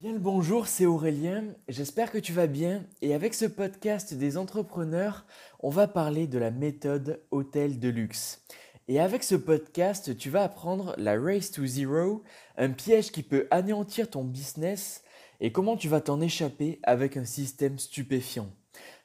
Bien le bonjour, c'est Aurélien, j'espère que tu vas bien et avec ce podcast des entrepreneurs, on va parler de la méthode hôtel de luxe. Et avec ce podcast, tu vas apprendre la Race to Zero, un piège qui peut anéantir ton business et comment tu vas t'en échapper avec un système stupéfiant.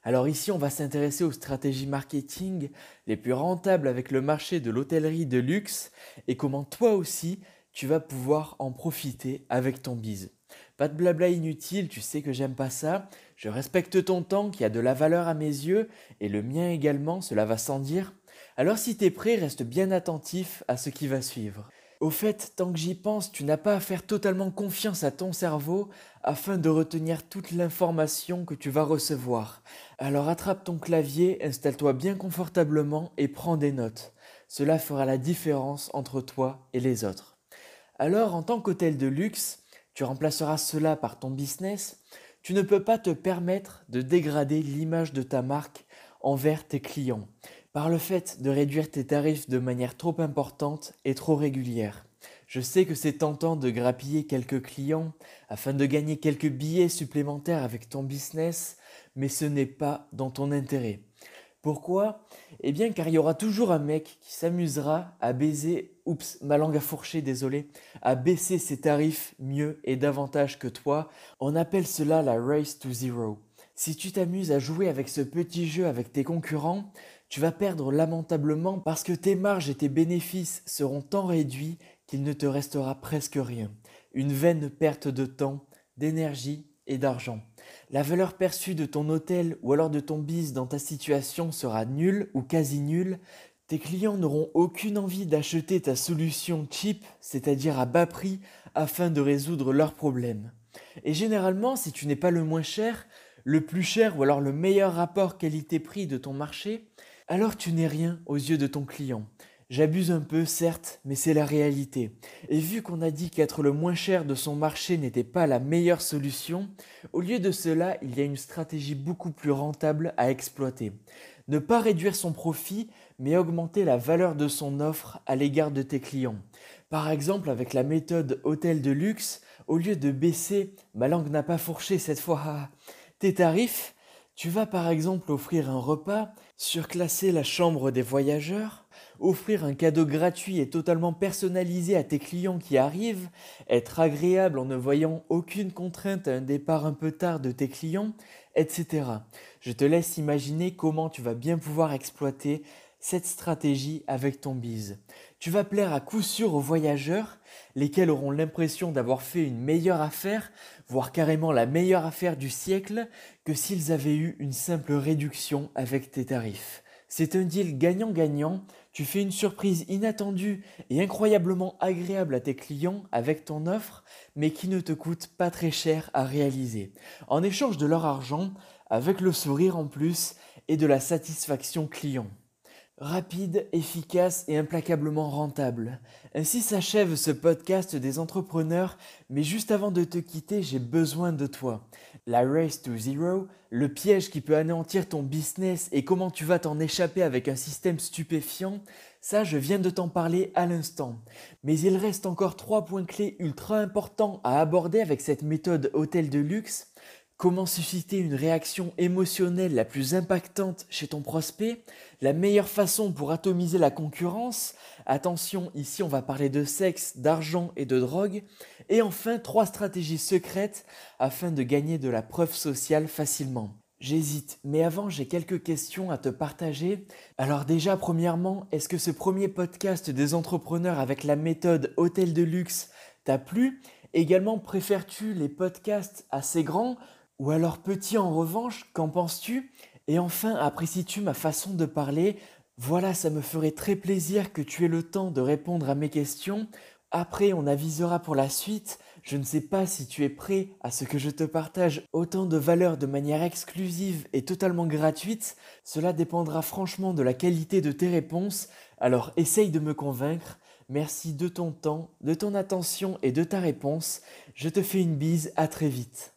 Alors ici, on va s'intéresser aux stratégies marketing les plus rentables avec le marché de l'hôtellerie de luxe et comment toi aussi, tu vas pouvoir en profiter avec ton bise. Pas de blabla inutile, tu sais que j'aime pas ça. Je respecte ton temps qui a de la valeur à mes yeux et le mien également, cela va sans dire. Alors si t'es prêt, reste bien attentif à ce qui va suivre. Au fait, tant que j'y pense, tu n'as pas à faire totalement confiance à ton cerveau afin de retenir toute l'information que tu vas recevoir. Alors attrape ton clavier, installe-toi bien confortablement et prends des notes. Cela fera la différence entre toi et les autres. Alors, en tant qu'hôtel de luxe, tu remplaceras cela par ton business, tu ne peux pas te permettre de dégrader l'image de ta marque envers tes clients par le fait de réduire tes tarifs de manière trop importante et trop régulière. Je sais que c'est tentant de grappiller quelques clients afin de gagner quelques billets supplémentaires avec ton business, mais ce n'est pas dans ton intérêt. Pourquoi? Eh bien car il y aura toujours un mec qui s'amusera à baiser, oups, ma langue a fourché, désolé, à baisser ses tarifs mieux et davantage que toi. On appelle cela la race to zero. Si tu t'amuses à jouer avec ce petit jeu avec tes concurrents, tu vas perdre lamentablement parce que tes marges et tes bénéfices seront tant réduits qu'il ne te restera presque rien. Une vaine perte de temps, d'énergie d'argent. La valeur perçue de ton hôtel ou alors de ton bis dans ta situation sera nulle ou quasi nulle. Tes clients n'auront aucune envie d'acheter ta solution cheap, c'est-à-dire à bas prix, afin de résoudre leurs problèmes. Et généralement, si tu n'es pas le moins cher, le plus cher ou alors le meilleur rapport qualité-prix de ton marché, alors tu n'es rien aux yeux de ton client. J'abuse un peu, certes, mais c'est la réalité. Et vu qu'on a dit qu'être le moins cher de son marché n'était pas la meilleure solution, au lieu de cela, il y a une stratégie beaucoup plus rentable à exploiter. Ne pas réduire son profit, mais augmenter la valeur de son offre à l'égard de tes clients. Par exemple, avec la méthode hôtel de luxe, au lieu de baisser, ma langue n'a pas fourché cette fois, tes tarifs, tu vas par exemple offrir un repas, surclasser la chambre des voyageurs, offrir un cadeau gratuit et totalement personnalisé à tes clients qui arrivent, être agréable en ne voyant aucune contrainte à un départ un peu tard de tes clients, etc. Je te laisse imaginer comment tu vas bien pouvoir exploiter cette stratégie avec ton bise. Tu vas plaire à coup sûr aux voyageurs, lesquels auront l'impression d'avoir fait une meilleure affaire, voire carrément la meilleure affaire du siècle, que s'ils avaient eu une simple réduction avec tes tarifs. C'est un deal gagnant-gagnant, tu fais une surprise inattendue et incroyablement agréable à tes clients avec ton offre, mais qui ne te coûte pas très cher à réaliser. En échange de leur argent, avec le sourire en plus et de la satisfaction client. Rapide, efficace et implacablement rentable. Ainsi s'achève ce podcast des entrepreneurs, mais juste avant de te quitter, j'ai besoin de toi. La Race to Zero, le piège qui peut anéantir ton business et comment tu vas t'en échapper avec un système stupéfiant, ça je viens de t'en parler à l'instant. Mais il reste encore trois points clés ultra importants à aborder avec cette méthode hôtel de luxe Comment susciter une réaction émotionnelle la plus impactante chez ton prospect? La meilleure façon pour atomiser la concurrence? Attention, ici on va parler de sexe, d'argent et de drogue. Et enfin, trois stratégies secrètes afin de gagner de la preuve sociale facilement. J'hésite, mais avant j'ai quelques questions à te partager. Alors déjà, premièrement, est-ce que ce premier podcast des entrepreneurs avec la méthode hôtel de luxe t'a plu? Également, préfères-tu les podcasts assez grands ou alors petit en revanche, qu'en penses-tu? Et enfin, apprécies-tu ma façon de parler? Voilà, ça me ferait très plaisir que tu aies le temps de répondre à mes questions. Après, on avisera pour la suite. Je ne sais pas si tu es prêt à ce que je te partage autant de valeurs de manière exclusive et totalement gratuite. Cela dépendra franchement de la qualité de tes réponses. Alors essaye de me convaincre. Merci de ton temps, de ton attention et de ta réponse. Je te fais une bise, à très vite.